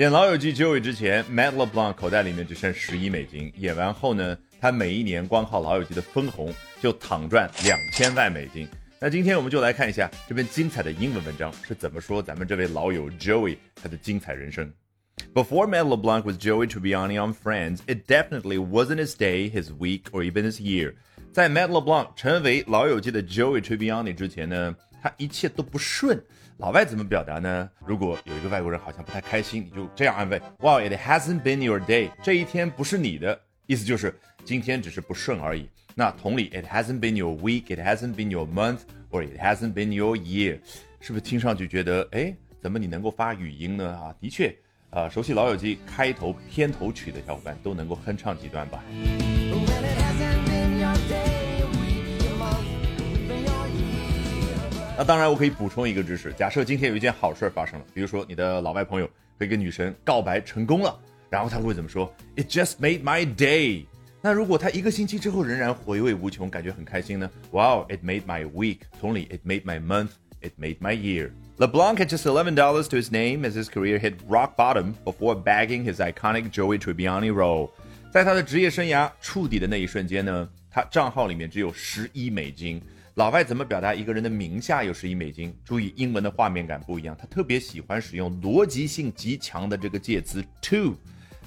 演《老友记》结尾之前，Matt LeBlanc 口袋里面只剩十一美金。演完后呢，他每一年光靠《老友记》的分红就躺赚两千万美金。那今天我们就来看一下这篇精彩的英文文章是怎么说咱们这位老友 Joey 他的精彩人生。Before Matt LeBlanc with Joey Tribbiani on Friends, it definitely wasn't his day, his week, or even his year. 在 Matt LeBlanc 成为老友记的 Joey Tribbiani 之前呢，他一切都不顺。老外怎么表达呢？如果有一个外国人好像不太开心，你就这样安慰：Wow, it hasn't been your day。这一天不是你的，意思就是今天只是不顺而已。那同理，it hasn't been your week, it hasn't been your month, or it hasn't been your year，是不是听上去觉得，哎，怎么你能够发语音呢？啊，的确，啊，熟悉老友记开头片头曲的小伙伴都能够哼唱几段吧。那当然，我可以补充一个知识：假设今天有一件好事发生了，比如说你的老外朋友和一个女神告白成功了，然后他会怎么说？It just made my day。那如果他一个星期之后仍然回味无穷，感觉很开心呢？Wow，it made my week。同理，it made my month。It made my year. LeBlanc had just $11 to his name as his career hit rock bottom before bagging his iconic Joey Tribbiani role. 在他的职业生涯触底的那一瞬间呢，他账号里面只有十一美金。 老外怎么表达一个人的名下有十亿美金？注意英文的画面感不一样，他特别喜欢使用逻辑性极强的这个介词 to。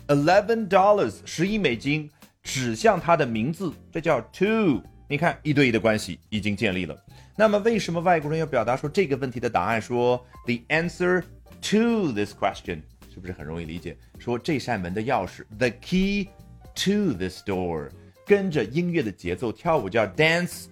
Eleven dollars，十亿美金，指向他的名字，这叫 to。你看一对一的关系已经建立了。那么为什么外国人要表达说这个问题的答案？说 the answer to this question 是不是很容易理解？说这扇门的钥匙 the key to this door，跟着音乐的节奏跳舞叫 dance。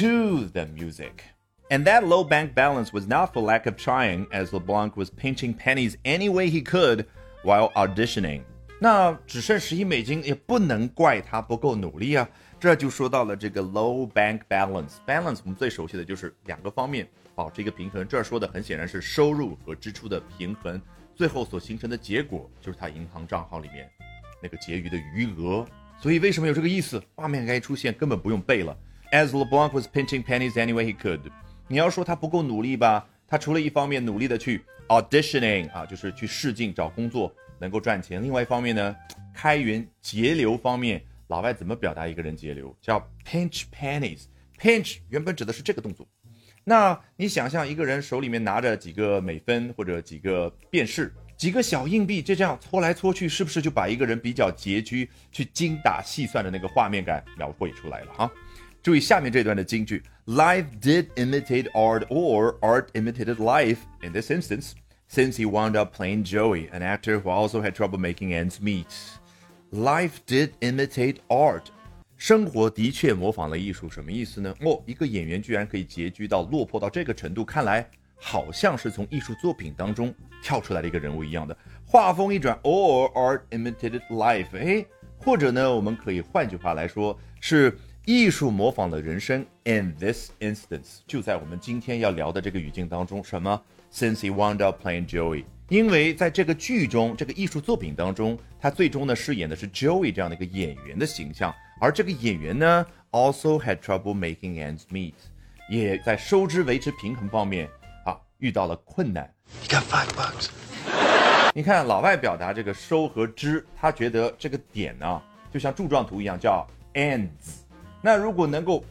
To the music. And that low bank balance was not for lack of trying, as LeBlanc was pinching pennies any way he could while auditioning. 那只剩十一美金，也不能怪他不够努力啊。这就说到了这个 low bank balance。balance 我们最熟悉的就是两个方面保持一个平衡。这儿说的很显然是收入和支出的平衡，最后所形成的结果就是他银行账号里面那个结余的余额。所以为什么有这个意思？画面该出现，根本不用背了。As LeBlanc was pinching pennies any way he could，你要说他不够努力吧，他除了一方面努力的去 auditioning 啊，就是去试镜找工作能够赚钱，另外一方面呢，开源节流方面，老外怎么表达一个人节流？叫 pinch pennies。pinch 原本指的是这个动作。那你想象一个人手里面拿着几个美分或者几个便士，几个小硬币，就这样搓来搓去，是不是就把一个人比较拮据、去精打细算的那个画面感描绘出来了啊？注意下面这段的金句：Life did imitate art, or art imitated life. In this instance, since he wound up playing Joey, an actor who also had trouble making ends meet. Life did imitate art. 生活的确模仿了艺术，什么意思呢？哦，一个演员居然可以拮据到落魄到这个程度，看来好像是从艺术作品当中跳出来的一个人物一样的。话锋一转，or art imitated life，哎，或者呢，我们可以换句话来说是。 艺术模仿了人生，in this instance，就在我们今天要聊的这个语境当中，什么？Since he wound up playing Joey，因为在这个剧中，这个艺术作品当中，他最终呢饰演的是 Joey 这样的一个演员的形象，而这个演员呢，also had trouble making ends meet，也在收支维持平衡方面啊遇到了困难。You got five bucks。你看老外表达这个收和支，他觉得这个点呢就像柱状图一样，叫 ends。那如果能够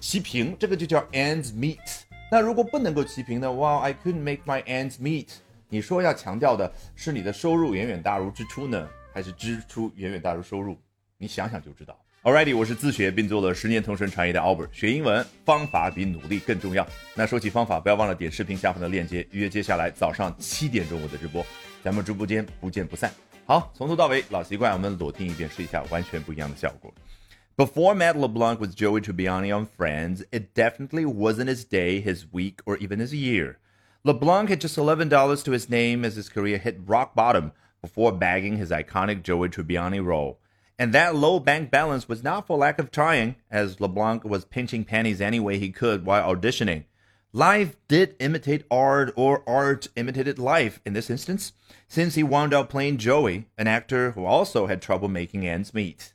齐平，这个就叫 ends meet。那如果不能够齐平呢？哇，I couldn't make my ends meet。你说要强调的是你的收入远远大于支出呢，还是支出远远大于收入？你想想就知道。Alrighty，我是自学并做了十年同声传译的 Albert，学英文方法比努力更重要。那说起方法，不要忘了点视频下方的链接，预约接下来早上七点钟我的直播，咱们直播间不见不散。好，从头到尾老习惯，我们裸听一遍试一下，完全不一样的效果。Before Matt LeBlanc was Joey Tribbiani on Friends, it definitely wasn't his day, his week, or even his year. LeBlanc had just $11 to his name as his career hit rock bottom before bagging his iconic Joey Tribbiani role. And that low bank balance was not for lack of trying, as LeBlanc was pinching pennies any way he could while auditioning. Life did imitate art, or art imitated life in this instance, since he wound up playing Joey, an actor who also had trouble making ends meet.